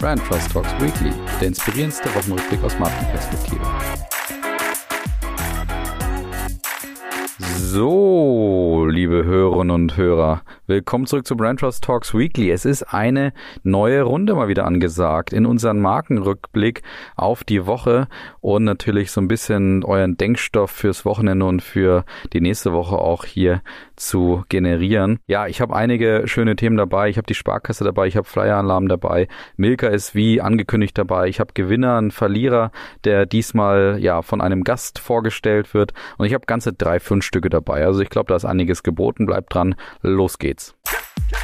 Brand Trust Talks Weekly, der inspirierendste Wochenrückblick aus Markenperspektive. So, liebe Hörerinnen und Hörer, willkommen zurück zu Brand Trust Talks Weekly. Es ist eine neue Runde mal wieder angesagt in unseren Markenrückblick auf die Woche und natürlich so ein bisschen euren Denkstoff fürs Wochenende und für die nächste Woche auch hier zu generieren. Ja, ich habe einige schöne Themen dabei. Ich habe die Sparkasse dabei, ich habe Flyer-Alarm dabei. Milka ist wie angekündigt dabei. Ich habe Gewinner, einen Verlierer, der diesmal ja von einem Gast vorgestellt wird. Und ich habe ganze drei, fünf Stücke dabei. Also ich glaube, da ist einiges geboten. Bleibt dran. Los geht's. Ja,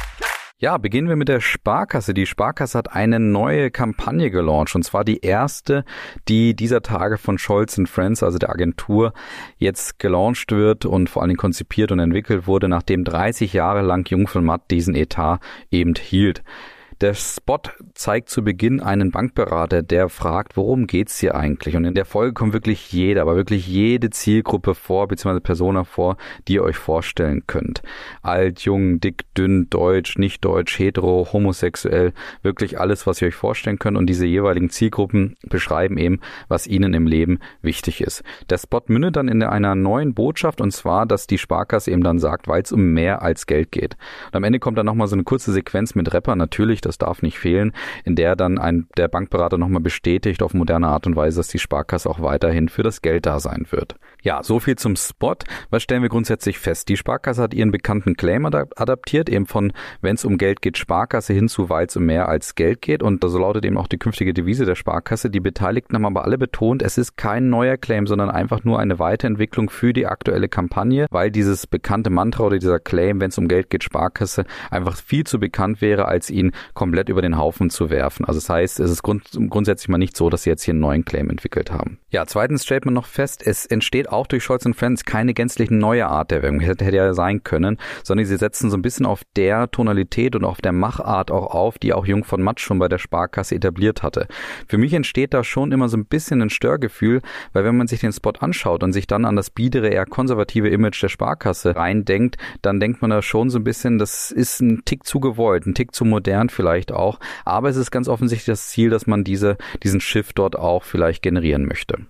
beginnen wir mit der Sparkasse. Die Sparkasse hat eine neue Kampagne gelauncht und zwar die erste, die dieser Tage von Scholz Friends, also der Agentur, jetzt gelauncht wird und vor allen Dingen konzipiert und entwickelt wurde, nachdem 30 Jahre lang Jung von Matt diesen Etat eben hielt. Der Spot zeigt zu Beginn einen Bankberater, der fragt, worum geht's hier eigentlich? Und in der Folge kommt wirklich jeder, aber wirklich jede Zielgruppe vor, beziehungsweise Persona vor, die ihr euch vorstellen könnt. Alt, jung, dick, dünn, deutsch, nicht deutsch, hetero, homosexuell, wirklich alles, was ihr euch vorstellen könnt. Und diese jeweiligen Zielgruppen beschreiben eben, was ihnen im Leben wichtig ist. Der Spot mündet dann in einer neuen Botschaft und zwar, dass die Sparkasse eben dann sagt, weil es um mehr als Geld geht. Und am Ende kommt dann nochmal so eine kurze Sequenz mit Rapper, natürlich das darf nicht fehlen, in der dann ein, der Bankberater nochmal bestätigt auf moderne Art und Weise, dass die Sparkasse auch weiterhin für das Geld da sein wird. Ja, so viel zum Spot. Was stellen wir grundsätzlich fest? Die Sparkasse hat ihren bekannten Claim adaptiert, eben von wenn es um Geld geht, Sparkasse hin zu weil es um mehr als Geld geht. Und so lautet eben auch die künftige Devise der Sparkasse. Die Beteiligten haben aber alle betont, es ist kein neuer Claim, sondern einfach nur eine Weiterentwicklung für die aktuelle Kampagne, weil dieses bekannte Mantra oder dieser Claim, wenn es um Geld geht, Sparkasse, einfach viel zu bekannt wäre, als ihn komplett über den Haufen zu werfen. Also das heißt, es ist grund grundsätzlich mal nicht so, dass sie jetzt hier einen neuen Claim entwickelt haben. Ja, zweitens stellt man noch fest, es entsteht auch durch Scholz Friends keine gänzlich neue Art der Werbung. Hätte, hätte ja sein können, sondern sie setzen so ein bisschen auf der Tonalität und auf der Machart auch auf, die auch Jung von Matt schon bei der Sparkasse etabliert hatte. Für mich entsteht da schon immer so ein bisschen ein Störgefühl, weil wenn man sich den Spot anschaut und sich dann an das biedere, eher konservative Image der Sparkasse reindenkt, dann denkt man da schon so ein bisschen, das ist ein Tick zu gewollt, ein Tick zu modern vielleicht auch. Aber es ist ganz offensichtlich das Ziel, dass man diese, diesen Shift dort auch vielleicht generieren möchte.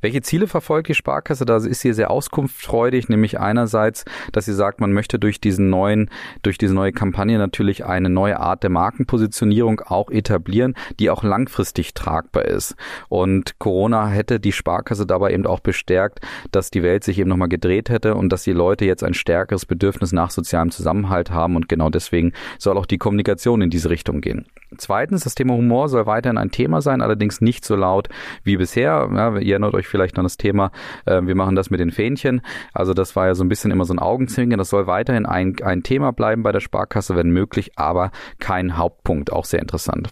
Welche Ziele verfolgt die Sparkasse? Da ist sie sehr auskunftsfreudig, nämlich einerseits, dass sie sagt, man möchte durch diesen neuen, durch diese neue Kampagne natürlich eine neue Art der Markenpositionierung auch etablieren, die auch langfristig tragbar ist. Und Corona hätte die Sparkasse dabei eben auch bestärkt, dass die Welt sich eben nochmal gedreht hätte und dass die Leute jetzt ein stärkeres Bedürfnis nach sozialem Zusammenhalt haben und genau deswegen soll auch die Kommunikation in diese Richtung gehen. Zweitens, das Thema Humor soll weiterhin ein Thema sein, allerdings nicht so laut wie bisher. Ja, erinnert euch vielleicht an das Thema, äh, wir machen das mit den Fähnchen. Also das war ja so ein bisschen immer so ein Augenzwinkern. Das soll weiterhin ein, ein Thema bleiben bei der Sparkasse, wenn möglich, aber kein Hauptpunkt. Auch sehr interessant.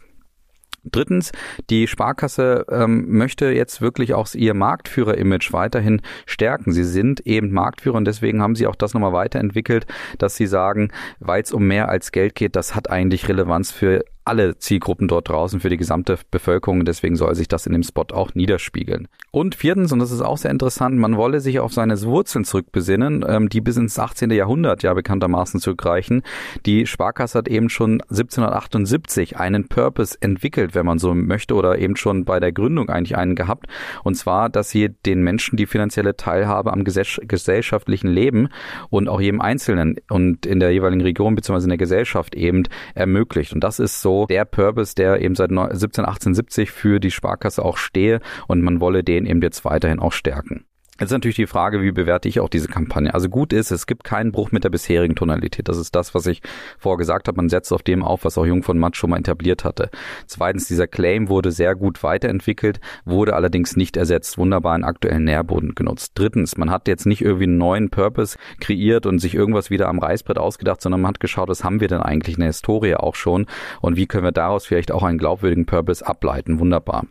Drittens, die Sparkasse ähm, möchte jetzt wirklich auch ihr Marktführer-Image weiterhin stärken. Sie sind eben Marktführer und deswegen haben sie auch das nochmal weiterentwickelt, dass sie sagen, weil es um mehr als Geld geht, das hat eigentlich Relevanz für alle Zielgruppen dort draußen, für die gesamte Bevölkerung. Deswegen soll sich das in dem Spot auch niederspiegeln. Und viertens, und das ist auch sehr interessant, man wolle sich auf seine Wurzeln zurückbesinnen, ähm, die bis ins 18. Jahrhundert ja bekanntermaßen zurückreichen. Die Sparkasse hat eben schon 1778 einen Purpose entwickelt, wenn man so möchte, oder eben schon bei der Gründung eigentlich einen gehabt. Und zwar, dass sie den Menschen die finanzielle Teilhabe am gesellschaftlichen Leben und auch jedem Einzelnen und in der jeweiligen Region bzw. in der Gesellschaft eben ermöglicht. Und das ist so so der Purpose, der eben seit 17, 1870 für die Sparkasse auch stehe und man wolle den eben jetzt weiterhin auch stärken. Jetzt ist natürlich die Frage, wie bewerte ich auch diese Kampagne? Also gut ist, es gibt keinen Bruch mit der bisherigen Tonalität. Das ist das, was ich vorher gesagt habe. Man setzt auf dem auf, was auch Jung von Matt schon mal etabliert hatte. Zweitens, dieser Claim wurde sehr gut weiterentwickelt, wurde allerdings nicht ersetzt, wunderbar in aktuellen Nährboden genutzt. Drittens, man hat jetzt nicht irgendwie einen neuen Purpose kreiert und sich irgendwas wieder am Reißbrett ausgedacht, sondern man hat geschaut, was haben wir denn eigentlich in der Historie auch schon und wie können wir daraus vielleicht auch einen glaubwürdigen Purpose ableiten. Wunderbar.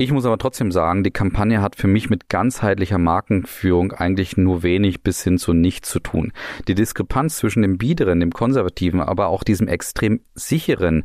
Ich muss aber trotzdem sagen, die Kampagne hat für mich mit ganzheitlicher Markenführung eigentlich nur wenig bis hin zu nichts zu tun. Die Diskrepanz zwischen dem biederen, dem konservativen, aber auch diesem extrem sicheren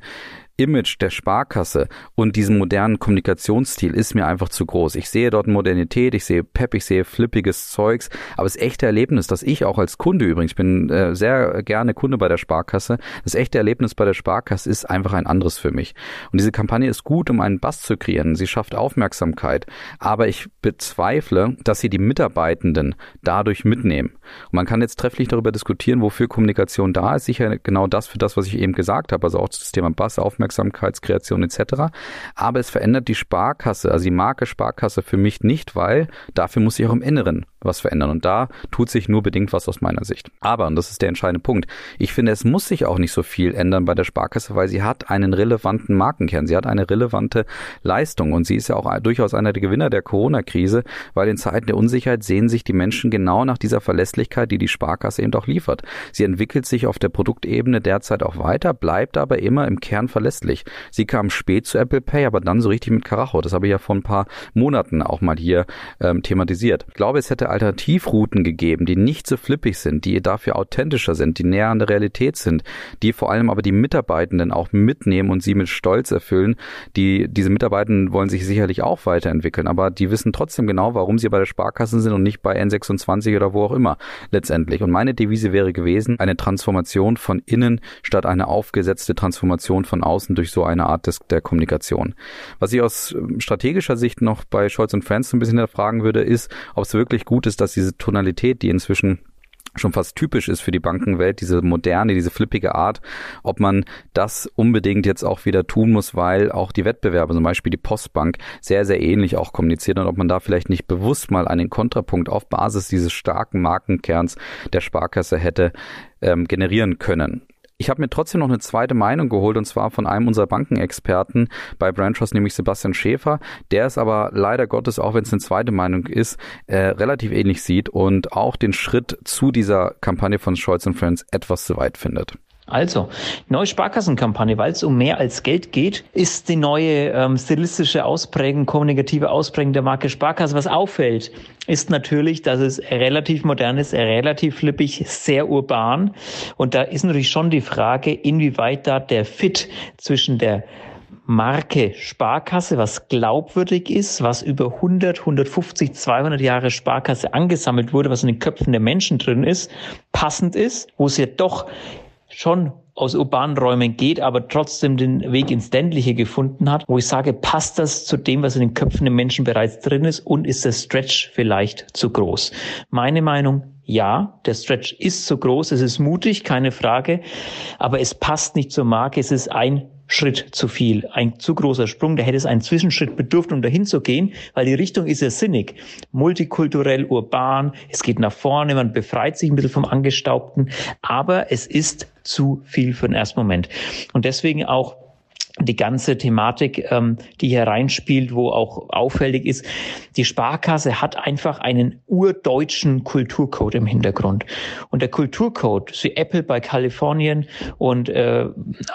Image der Sparkasse und diesen modernen Kommunikationsstil ist mir einfach zu groß. Ich sehe dort Modernität, ich sehe Pep, ich sehe flippiges Zeugs, aber das echte Erlebnis, das ich auch als Kunde übrigens, ich bin äh, sehr gerne Kunde bei der Sparkasse, das echte Erlebnis bei der Sparkasse ist einfach ein anderes für mich. Und diese Kampagne ist gut, um einen Bass zu kreieren. Sie schafft Aufmerksamkeit, aber ich bezweifle, dass sie die Mitarbeitenden dadurch mitnehmen. Und man kann jetzt trefflich darüber diskutieren, wofür Kommunikation da ist. Sicher genau das für das, was ich eben gesagt habe, also auch das Thema Bass, Aufmerksamkeitskreation etc. Aber es verändert die Sparkasse, also die Marke Sparkasse für mich nicht, weil dafür muss ich auch im Inneren was verändern. Und da tut sich nur bedingt was aus meiner Sicht. Aber, und das ist der entscheidende Punkt, ich finde, es muss sich auch nicht so viel ändern bei der Sparkasse, weil sie hat einen relevanten Markenkern. Sie hat eine relevante Leistung und sie ist ja auch durchaus einer der Gewinner der Corona-Krise, weil in Zeiten der Unsicherheit sehen sich die Menschen genau nach dieser Verlässlichkeit, die die Sparkasse eben auch liefert. Sie entwickelt sich auf der Produktebene derzeit auch weiter, bleibt aber immer im Kern verlässlich. Sie kam spät zu Apple Pay, aber dann so richtig mit Karacho. Das habe ich ja vor ein paar Monaten auch mal hier ähm, thematisiert. Ich glaube, es hätte Alternativrouten gegeben, die nicht so flippig sind, die dafür authentischer sind, die näher an der Realität sind, die vor allem aber die Mitarbeitenden auch mitnehmen und sie mit Stolz erfüllen. Die, diese Mitarbeitenden wollen sich sicherlich auch weiterentwickeln, aber die wissen trotzdem genau, warum sie bei der Sparkasse sind und nicht bei N26 oder wo auch immer letztendlich. Und meine Devise wäre gewesen, eine Transformation von innen statt eine aufgesetzte Transformation von außen durch so eine Art des, der Kommunikation. Was ich aus ähm, strategischer Sicht noch bei Scholz und Friends ein bisschen hinterfragen würde, ist, ob es wirklich gut ist, dass diese Tonalität, die inzwischen schon fast typisch ist für die Bankenwelt, diese moderne, diese flippige Art, ob man das unbedingt jetzt auch wieder tun muss, weil auch die Wettbewerber, zum Beispiel die Postbank, sehr, sehr ähnlich auch kommunizieren und ob man da vielleicht nicht bewusst mal einen Kontrapunkt auf Basis dieses starken Markenkerns der Sparkasse hätte ähm, generieren können. Ich habe mir trotzdem noch eine zweite Meinung geholt und zwar von einem unserer Bankenexperten bei Brandtrust, nämlich Sebastian Schäfer. Der ist aber leider Gottes, auch wenn es eine zweite Meinung ist, äh, relativ ähnlich sieht und auch den Schritt zu dieser Kampagne von Scholz Friends etwas zu weit findet. Also, neue Sparkassenkampagne, weil es um mehr als Geld geht, ist die neue ähm, stilistische Ausprägung, kommunikative Ausprägung der Marke Sparkasse. Was auffällt, ist natürlich, dass es relativ modern ist, relativ flippig, sehr urban. Und da ist natürlich schon die Frage, inwieweit da der Fit zwischen der Marke Sparkasse, was glaubwürdig ist, was über 100, 150, 200 Jahre Sparkasse angesammelt wurde, was in den Köpfen der Menschen drin ist, passend ist, wo es ja doch schon aus urbanen Räumen geht, aber trotzdem den Weg ins Ländliche gefunden hat, wo ich sage, passt das zu dem, was in den Köpfen der Menschen bereits drin ist und ist der Stretch vielleicht zu groß? Meine Meinung, ja, der Stretch ist zu groß, es ist mutig, keine Frage, aber es passt nicht zur Marke, es ist ein Schritt zu viel, ein zu großer Sprung, da hätte es einen Zwischenschritt bedurft, um dahin zu gehen, weil die Richtung ist ja sinnig. Multikulturell, urban, es geht nach vorne, man befreit sich ein bisschen vom Angestaubten, aber es ist zu viel für den ersten Moment. Und deswegen auch die ganze Thematik, ähm, die hier reinspielt, wo auch auffällig ist, die Sparkasse hat einfach einen urdeutschen Kulturcode im Hintergrund. Und der Kulturcode, wie Apple bei Kalifornien und äh,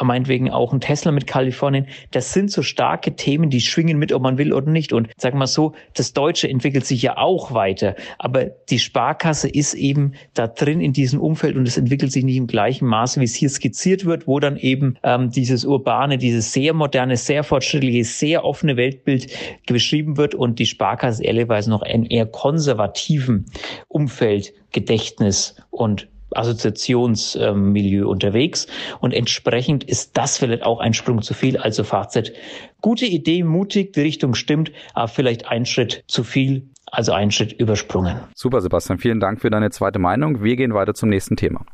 meinetwegen auch ein Tesla mit Kalifornien, das sind so starke Themen, die schwingen mit, ob man will oder nicht. Und sagen wir so, das Deutsche entwickelt sich ja auch weiter. Aber die Sparkasse ist eben da drin in diesem Umfeld und es entwickelt sich nicht im gleichen Maße, wie es hier skizziert wird, wo dann eben ähm, dieses urbane, dieses sehr moderne, sehr fortschrittliche, sehr offene Weltbild beschrieben wird und die Sparkasse ehrlicherweise noch ein eher konservativen Umfeld, Gedächtnis und Assoziationsmilieu unterwegs. Und entsprechend ist das vielleicht auch ein Sprung zu viel. Also Fazit. Gute Idee, mutig, die Richtung stimmt, aber vielleicht ein Schritt zu viel, also ein Schritt übersprungen. Super, Sebastian. Vielen Dank für deine zweite Meinung. Wir gehen weiter zum nächsten Thema.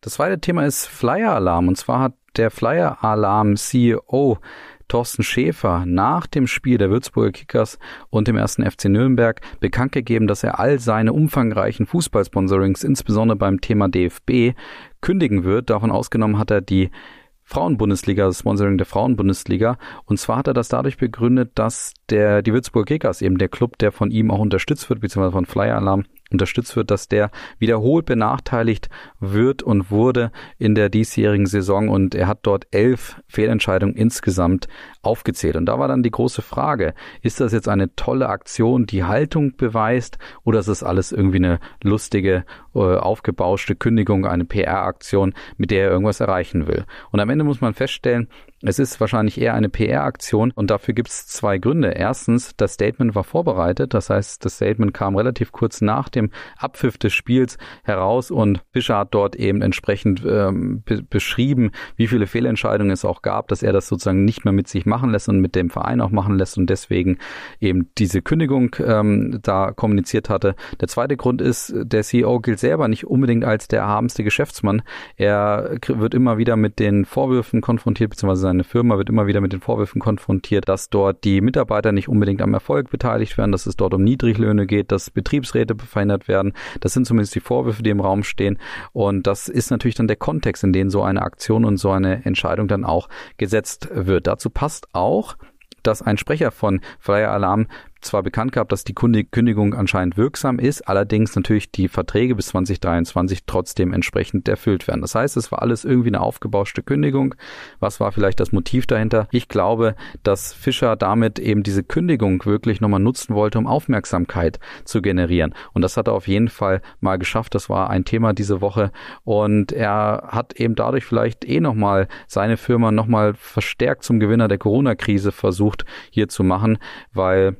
Das zweite Thema ist Flyer-Alarm. Und zwar hat der Flyer-Alarm-CEO Thorsten Schäfer nach dem Spiel der Würzburger Kickers und dem ersten FC Nürnberg bekannt gegeben, dass er all seine umfangreichen Fußballsponsorings, insbesondere beim Thema DFB, kündigen wird. Davon ausgenommen hat er die Frauenbundesliga, das Sponsoring der Frauenbundesliga. Und zwar hat er das dadurch begründet, dass der, die Würzburger Kickers, eben der Club, der von ihm auch unterstützt wird, beziehungsweise von Flyer Alarm, unterstützt wird, dass der wiederholt benachteiligt wird und wurde in der diesjährigen Saison und er hat dort elf Fehlentscheidungen insgesamt aufgezählt. Und da war dann die große Frage, ist das jetzt eine tolle Aktion, die Haltung beweist oder ist das alles irgendwie eine lustige, äh, aufgebauschte Kündigung, eine PR-Aktion, mit der er irgendwas erreichen will? Und am Ende muss man feststellen, es ist wahrscheinlich eher eine PR-Aktion und dafür gibt es zwei Gründe. Erstens, das Statement war vorbereitet, das heißt, das Statement kam relativ kurz nach dem Abpfiff des Spiels heraus und Fischer hat dort eben entsprechend ähm, be beschrieben, wie viele Fehlentscheidungen es auch gab, dass er das sozusagen nicht mehr mit sich machen lässt und mit dem Verein auch machen lässt und deswegen eben diese Kündigung ähm, da kommuniziert hatte. Der zweite Grund ist, der CEO gilt selber nicht unbedingt als der erhabenste Geschäftsmann. Er wird immer wieder mit den Vorwürfen konfrontiert, beziehungsweise seine Firma wird immer wieder mit den Vorwürfen konfrontiert, dass dort die Mitarbeiter nicht unbedingt am Erfolg beteiligt werden, dass es dort um Niedriglöhne geht, dass Betriebsräte verhindert werden. Das sind zumindest die Vorwürfe, die im Raum stehen. Und das ist natürlich dann der Kontext, in den so eine Aktion und so eine Entscheidung dann auch gesetzt wird. Dazu passt auch, dass ein Sprecher von Flyer Alarm zwar bekannt gehabt, dass die Kündigung anscheinend wirksam ist, allerdings natürlich die Verträge bis 2023 trotzdem entsprechend erfüllt werden. Das heißt, es war alles irgendwie eine aufgebauschte Kündigung. Was war vielleicht das Motiv dahinter? Ich glaube, dass Fischer damit eben diese Kündigung wirklich nochmal nutzen wollte, um Aufmerksamkeit zu generieren. Und das hat er auf jeden Fall mal geschafft. Das war ein Thema diese Woche. Und er hat eben dadurch vielleicht eh nochmal seine Firma nochmal verstärkt zum Gewinner der Corona-Krise versucht hier zu machen, weil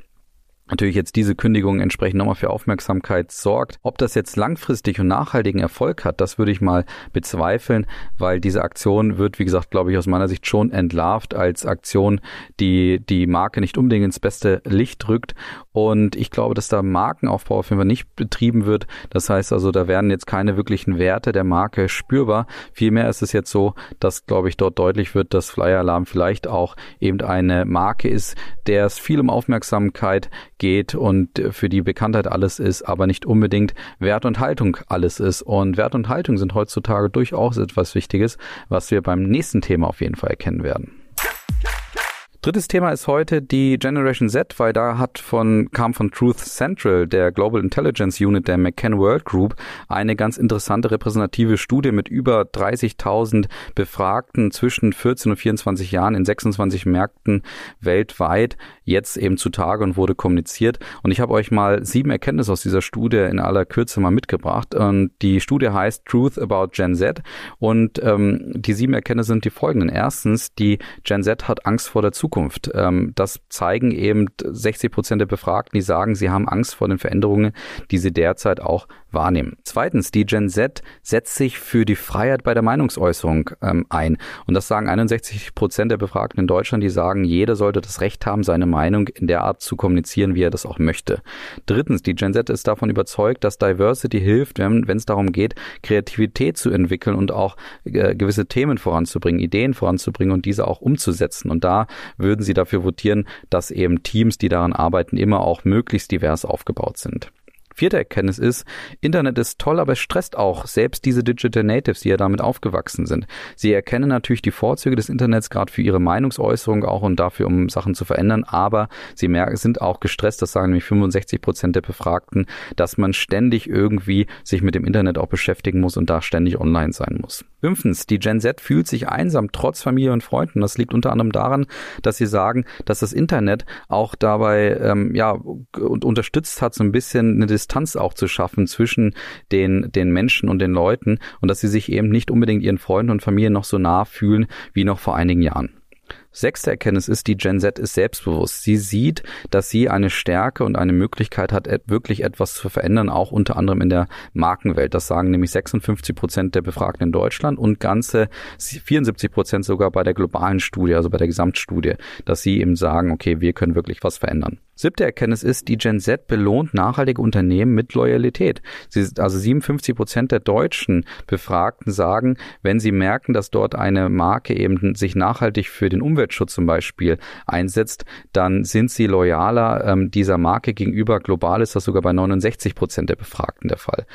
natürlich jetzt diese Kündigung entsprechend nochmal für Aufmerksamkeit sorgt. Ob das jetzt langfristig und nachhaltigen Erfolg hat, das würde ich mal bezweifeln, weil diese Aktion wird, wie gesagt, glaube ich, aus meiner Sicht schon entlarvt als Aktion, die die Marke nicht unbedingt ins beste Licht rückt. Und ich glaube, dass da Markenaufbau auf jeden Fall nicht betrieben wird. Das heißt also, da werden jetzt keine wirklichen Werte der Marke spürbar. Vielmehr ist es jetzt so, dass, glaube ich, dort deutlich wird, dass Flyer Alarm vielleicht auch eben eine Marke ist, der es viel um Aufmerksamkeit geht und für die Bekanntheit alles ist, aber nicht unbedingt Wert und Haltung alles ist. Und Wert und Haltung sind heutzutage durchaus etwas Wichtiges, was wir beim nächsten Thema auf jeden Fall erkennen werden. Drittes Thema ist heute die Generation Z, weil da hat von, kam von Truth Central, der Global Intelligence Unit der McCann World Group, eine ganz interessante repräsentative Studie mit über 30.000 Befragten zwischen 14 und 24 Jahren in 26 Märkten weltweit jetzt eben zutage und wurde kommuniziert. Und ich habe euch mal sieben Erkenntnisse aus dieser Studie in aller Kürze mal mitgebracht. Und die Studie heißt Truth About Gen Z. Und ähm, die sieben Erkenntnisse sind die folgenden. Erstens, die Gen Z hat Angst vor der Zukunft. Ähm, das zeigen eben 60 Prozent der Befragten, die sagen, sie haben Angst vor den Veränderungen, die sie derzeit auch wahrnehmen. Zweitens, die Gen Z setzt sich für die Freiheit bei der Meinungsäußerung ähm, ein. Und das sagen 61 Prozent der Befragten in Deutschland, die sagen, jeder sollte das Recht haben, seine Meinung in der Art zu kommunizieren, wie er das auch möchte. Drittens, die Gen Z ist davon überzeugt, dass Diversity hilft, wenn es darum geht, Kreativität zu entwickeln und auch äh, gewisse Themen voranzubringen, Ideen voranzubringen und diese auch umzusetzen. Und da würden sie dafür votieren, dass eben Teams, die daran arbeiten, immer auch möglichst divers aufgebaut sind. Vierte Erkenntnis ist, Internet ist toll, aber es stresst auch selbst diese Digital Natives, die ja damit aufgewachsen sind. Sie erkennen natürlich die Vorzüge des Internets gerade für ihre Meinungsäußerung auch und dafür, um Sachen zu verändern, aber sie merken, sind auch gestresst, das sagen nämlich 65 Prozent der Befragten, dass man ständig irgendwie sich mit dem Internet auch beschäftigen muss und da ständig online sein muss. Fünftens, die Gen Z fühlt sich einsam trotz Familie und Freunden. Das liegt unter anderem daran, dass sie sagen, dass das Internet auch dabei ähm, ja unterstützt hat, so ein bisschen eine Distanz auch zu schaffen zwischen den, den Menschen und den Leuten und dass sie sich eben nicht unbedingt ihren Freunden und Familien noch so nah fühlen wie noch vor einigen Jahren. Sechste Erkenntnis ist, die Gen Z ist selbstbewusst. Sie sieht, dass sie eine Stärke und eine Möglichkeit hat, wirklich etwas zu verändern, auch unter anderem in der Markenwelt. Das sagen nämlich 56 Prozent der Befragten in Deutschland und ganze 74 Prozent sogar bei der globalen Studie, also bei der Gesamtstudie, dass sie eben sagen, okay, wir können wirklich was verändern. Siebte Erkenntnis ist, die Gen Z belohnt nachhaltige Unternehmen mit Loyalität. Sie, also 57 Prozent der deutschen Befragten sagen, wenn sie merken, dass dort eine Marke eben sich nachhaltig für den Umweltschutz zum Beispiel einsetzt, dann sind sie loyaler ähm, dieser Marke gegenüber. Global ist das sogar bei 69 Prozent der Befragten der Fall.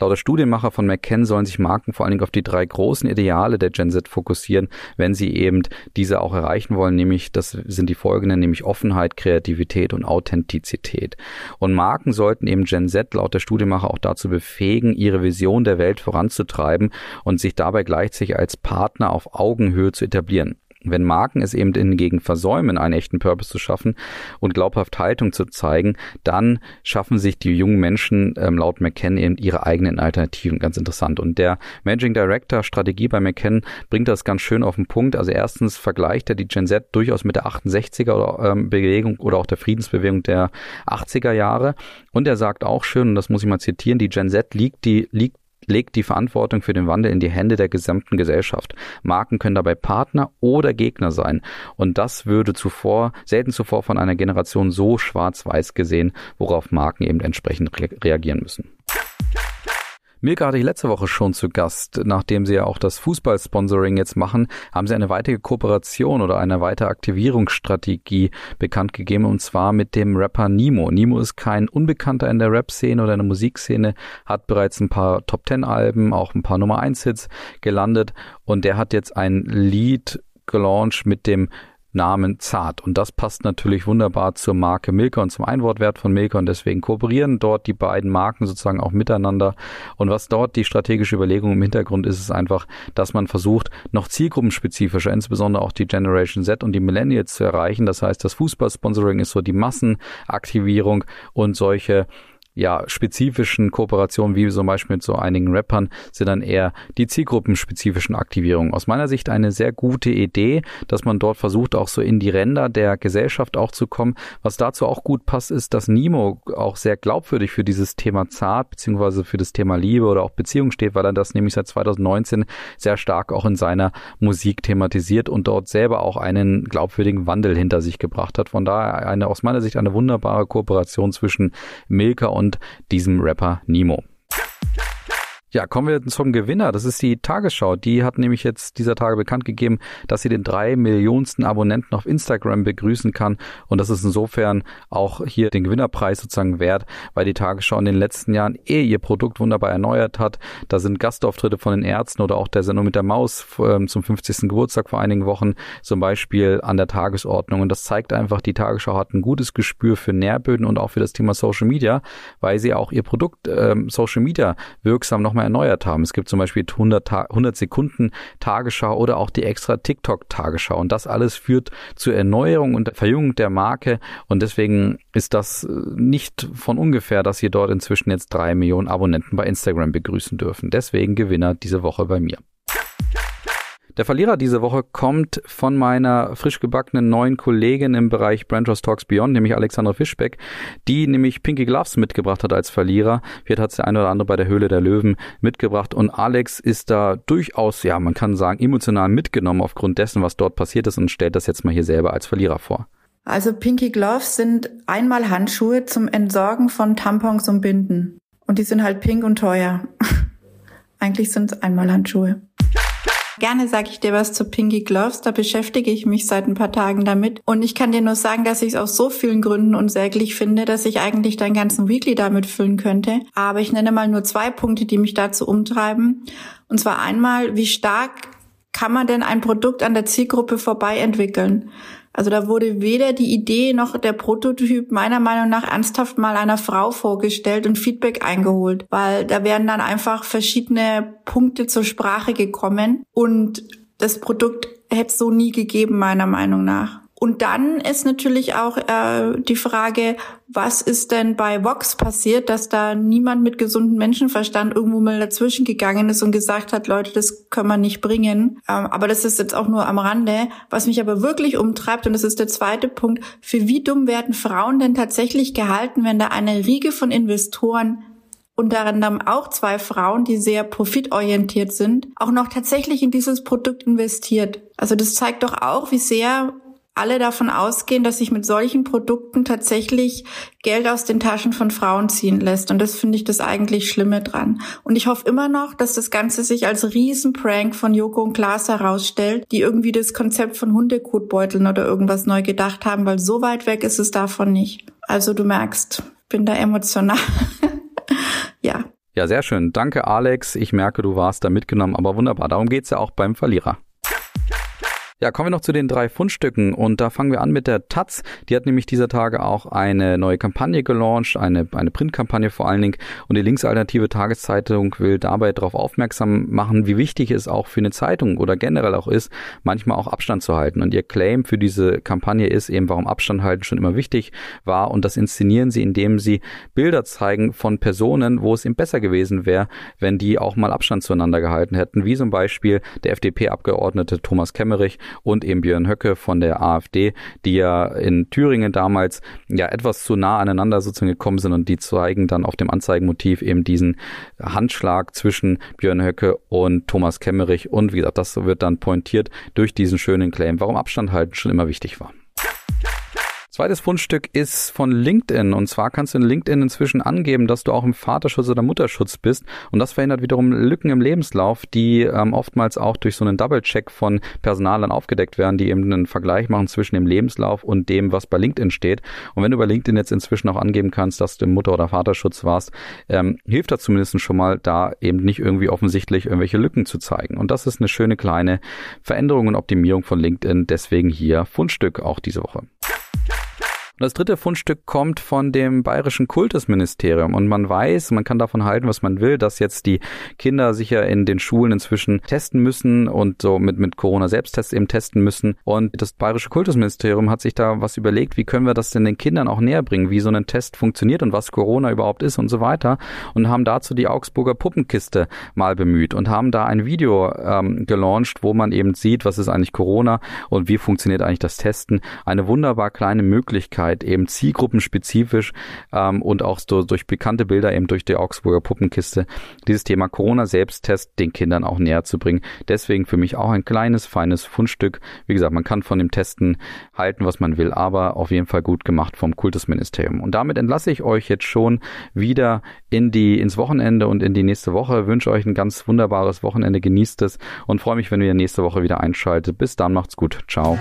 Laut der Studienmacher von McKen sollen sich Marken vor allen Dingen auf die drei großen Ideale der Gen Z fokussieren, wenn sie eben diese auch erreichen wollen, nämlich das sind die folgenden, nämlich Offenheit, Kreativität und Authentizität. Und Marken sollten eben Gen Z laut der Studienmacher auch dazu befähigen, ihre Vision der Welt voranzutreiben und sich dabei gleichzeitig als Partner auf Augenhöhe zu etablieren. Wenn Marken es eben hingegen versäumen, einen echten Purpose zu schaffen und glaubhaft Haltung zu zeigen, dann schaffen sich die jungen Menschen ähm, laut McKen eben ihre eigenen Alternativen. Ganz interessant. Und der Managing Director Strategie bei McKen bringt das ganz schön auf den Punkt. Also erstens vergleicht er die Gen Z durchaus mit der 68er ähm, Bewegung oder auch der Friedensbewegung der 80er Jahre. Und er sagt auch schön, und das muss ich mal zitieren, die Gen Z liegt, die liegt legt die Verantwortung für den Wandel in die Hände der gesamten Gesellschaft. Marken können dabei Partner oder Gegner sein. Und das würde zuvor, selten zuvor von einer Generation so schwarz-weiß gesehen, worauf Marken eben entsprechend reagieren müssen. Milka hatte ich letzte Woche schon zu Gast. Nachdem sie ja auch das Fußball-Sponsoring jetzt machen, haben sie eine weitere Kooperation oder eine weitere Aktivierungsstrategie bekannt gegeben und zwar mit dem Rapper Nimo. Nimo ist kein Unbekannter in der Rap-Szene oder in der Musikszene, hat bereits ein paar Top-10-Alben, auch ein paar Nummer 1-Hits gelandet und der hat jetzt ein Lied gelauncht mit dem Namen Zart. Und das passt natürlich wunderbar zur Marke Milka und zum Einwortwert von Milka und deswegen kooperieren dort die beiden Marken sozusagen auch miteinander. Und was dort die strategische Überlegung im Hintergrund ist, ist einfach, dass man versucht, noch zielgruppenspezifischer, insbesondere auch die Generation Z und die Millennials zu erreichen. Das heißt, das Fußballsponsoring ist so die Massenaktivierung und solche ja, spezifischen Kooperationen, wie zum Beispiel mit so einigen Rappern, sind dann eher die zielgruppenspezifischen Aktivierungen. Aus meiner Sicht eine sehr gute Idee, dass man dort versucht, auch so in die Ränder der Gesellschaft auch zu kommen. Was dazu auch gut passt, ist, dass Nimo auch sehr glaubwürdig für dieses Thema Zart beziehungsweise für das Thema Liebe oder auch Beziehung steht, weil er das nämlich seit 2019 sehr stark auch in seiner Musik thematisiert und dort selber auch einen glaubwürdigen Wandel hinter sich gebracht hat. Von daher eine aus meiner Sicht eine wunderbare Kooperation zwischen Milka und und diesem Rapper Nemo. Ja, kommen wir zum Gewinner. Das ist die Tagesschau. Die hat nämlich jetzt dieser Tage bekannt gegeben, dass sie den drei Millionsten Abonnenten auf Instagram begrüßen kann. Und das ist insofern auch hier den Gewinnerpreis sozusagen wert, weil die Tagesschau in den letzten Jahren eh ihr Produkt wunderbar erneuert hat. Da sind Gastauftritte von den Ärzten oder auch der Sendung mit der Maus ähm, zum 50. Geburtstag vor einigen Wochen zum Beispiel an der Tagesordnung. Und das zeigt einfach, die Tagesschau hat ein gutes Gespür für Nährböden und auch für das Thema Social Media, weil sie auch ihr Produkt ähm, Social Media wirksam noch nochmal erneuert haben. Es gibt zum Beispiel 100, 100 Sekunden Tagesschau oder auch die extra TikTok Tagesschau. Und das alles führt zur Erneuerung und Verjüngung der Marke. Und deswegen ist das äh, nicht von ungefähr, dass wir dort inzwischen jetzt drei Millionen Abonnenten bei Instagram begrüßen dürfen. Deswegen Gewinner diese Woche bei mir. Der Verlierer diese Woche kommt von meiner frisch gebackenen neuen Kollegin im Bereich Brand Talks Beyond, nämlich Alexandra Fischbeck, die nämlich Pinky Gloves mitgebracht hat als Verlierer. Wird hat der eine oder andere bei der Höhle der Löwen mitgebracht und Alex ist da durchaus, ja, man kann sagen, emotional mitgenommen aufgrund dessen, was dort passiert ist und stellt das jetzt mal hier selber als Verlierer vor. Also Pinky Gloves sind einmal Handschuhe zum Entsorgen von Tampons und Binden. Und die sind halt pink und teuer. Eigentlich sind es einmal Handschuhe. Gerne sage ich dir was zu Pinky Gloves. Da beschäftige ich mich seit ein paar Tagen damit. Und ich kann dir nur sagen, dass ich es aus so vielen Gründen unsäglich finde, dass ich eigentlich deinen ganzen Weekly damit füllen könnte. Aber ich nenne mal nur zwei Punkte, die mich dazu umtreiben. Und zwar einmal, wie stark kann man denn ein Produkt an der Zielgruppe vorbei entwickeln? Also da wurde weder die Idee noch der Prototyp meiner Meinung nach ernsthaft mal einer Frau vorgestellt und Feedback eingeholt, weil da wären dann einfach verschiedene Punkte zur Sprache gekommen und das Produkt hätte es so nie gegeben, meiner Meinung nach. Und dann ist natürlich auch äh, die Frage, was ist denn bei Vox passiert, dass da niemand mit gesundem Menschenverstand irgendwo mal dazwischen gegangen ist und gesagt hat, Leute, das können wir nicht bringen. Ähm, aber das ist jetzt auch nur am Rande. Was mich aber wirklich umtreibt, und das ist der zweite Punkt, für wie dumm werden Frauen denn tatsächlich gehalten, wenn da eine Riege von Investoren unter anderem auch zwei Frauen, die sehr profitorientiert sind, auch noch tatsächlich in dieses Produkt investiert. Also das zeigt doch auch, wie sehr alle davon ausgehen, dass sich mit solchen Produkten tatsächlich Geld aus den Taschen von Frauen ziehen lässt. Und das finde ich das eigentlich Schlimme dran. Und ich hoffe immer noch, dass das Ganze sich als Riesenprank von Joko und Klaas herausstellt, die irgendwie das Konzept von Hundekotbeuteln oder irgendwas neu gedacht haben, weil so weit weg ist es davon nicht. Also du merkst, bin da emotional. ja. Ja, sehr schön. Danke, Alex. Ich merke, du warst da mitgenommen, aber wunderbar. Darum geht's ja auch beim Verlierer. Ja, kommen wir noch zu den drei Fundstücken und da fangen wir an mit der Taz. Die hat nämlich dieser Tage auch eine neue Kampagne gelauncht, eine, eine Printkampagne vor allen Dingen und die linksalternative Tageszeitung will dabei darauf aufmerksam machen, wie wichtig es auch für eine Zeitung oder generell auch ist, manchmal auch Abstand zu halten. Und ihr Claim für diese Kampagne ist eben, warum Abstand halten schon immer wichtig war und das inszenieren sie, indem sie Bilder zeigen von Personen, wo es eben besser gewesen wäre, wenn die auch mal Abstand zueinander gehalten hätten, wie zum Beispiel der FDP-Abgeordnete Thomas Kemmerich und eben Björn Höcke von der AfD, die ja in Thüringen damals ja etwas zu nah aneinander sozusagen gekommen sind und die zeigen dann auf dem Anzeigenmotiv eben diesen Handschlag zwischen Björn Höcke und Thomas Kemmerich und wie gesagt, das wird dann pointiert durch diesen schönen Claim, warum Abstand halten schon immer wichtig war. Zweites Fundstück ist von LinkedIn. Und zwar kannst du in LinkedIn inzwischen angeben, dass du auch im Vaterschutz oder Mutterschutz bist. Und das verhindert wiederum Lücken im Lebenslauf, die ähm, oftmals auch durch so einen Double-Check von Personalern aufgedeckt werden, die eben einen Vergleich machen zwischen dem Lebenslauf und dem, was bei LinkedIn steht. Und wenn du bei LinkedIn jetzt inzwischen auch angeben kannst, dass du im Mutter- oder Vaterschutz warst, ähm, hilft das zumindest schon mal, da eben nicht irgendwie offensichtlich irgendwelche Lücken zu zeigen. Und das ist eine schöne kleine Veränderung und Optimierung von LinkedIn. Deswegen hier Fundstück auch diese Woche. Und das dritte Fundstück kommt von dem bayerischen Kultusministerium. Und man weiß, man kann davon halten, was man will, dass jetzt die Kinder sich ja in den Schulen inzwischen testen müssen und so mit, mit Corona-Selbsttests eben testen müssen. Und das bayerische Kultusministerium hat sich da was überlegt, wie können wir das denn den Kindern auch näher bringen, wie so ein Test funktioniert und was Corona überhaupt ist und so weiter. Und haben dazu die Augsburger Puppenkiste mal bemüht und haben da ein Video ähm, gelauncht, wo man eben sieht, was ist eigentlich Corona und wie funktioniert eigentlich das Testen. Eine wunderbar kleine Möglichkeit, Möglichkeit, eben zielgruppenspezifisch ähm, und auch so durch bekannte Bilder, eben durch die Augsburger Puppenkiste, dieses Thema Corona-Selbsttest den Kindern auch näher zu bringen. Deswegen für mich auch ein kleines, feines Fundstück. Wie gesagt, man kann von dem Testen halten, was man will, aber auf jeden Fall gut gemacht vom Kultusministerium. Und damit entlasse ich euch jetzt schon wieder in die, ins Wochenende und in die nächste Woche. wünsche euch ein ganz wunderbares Wochenende, genießt es und freue mich, wenn ihr nächste Woche wieder einschaltet. Bis dann, macht's gut. Ciao.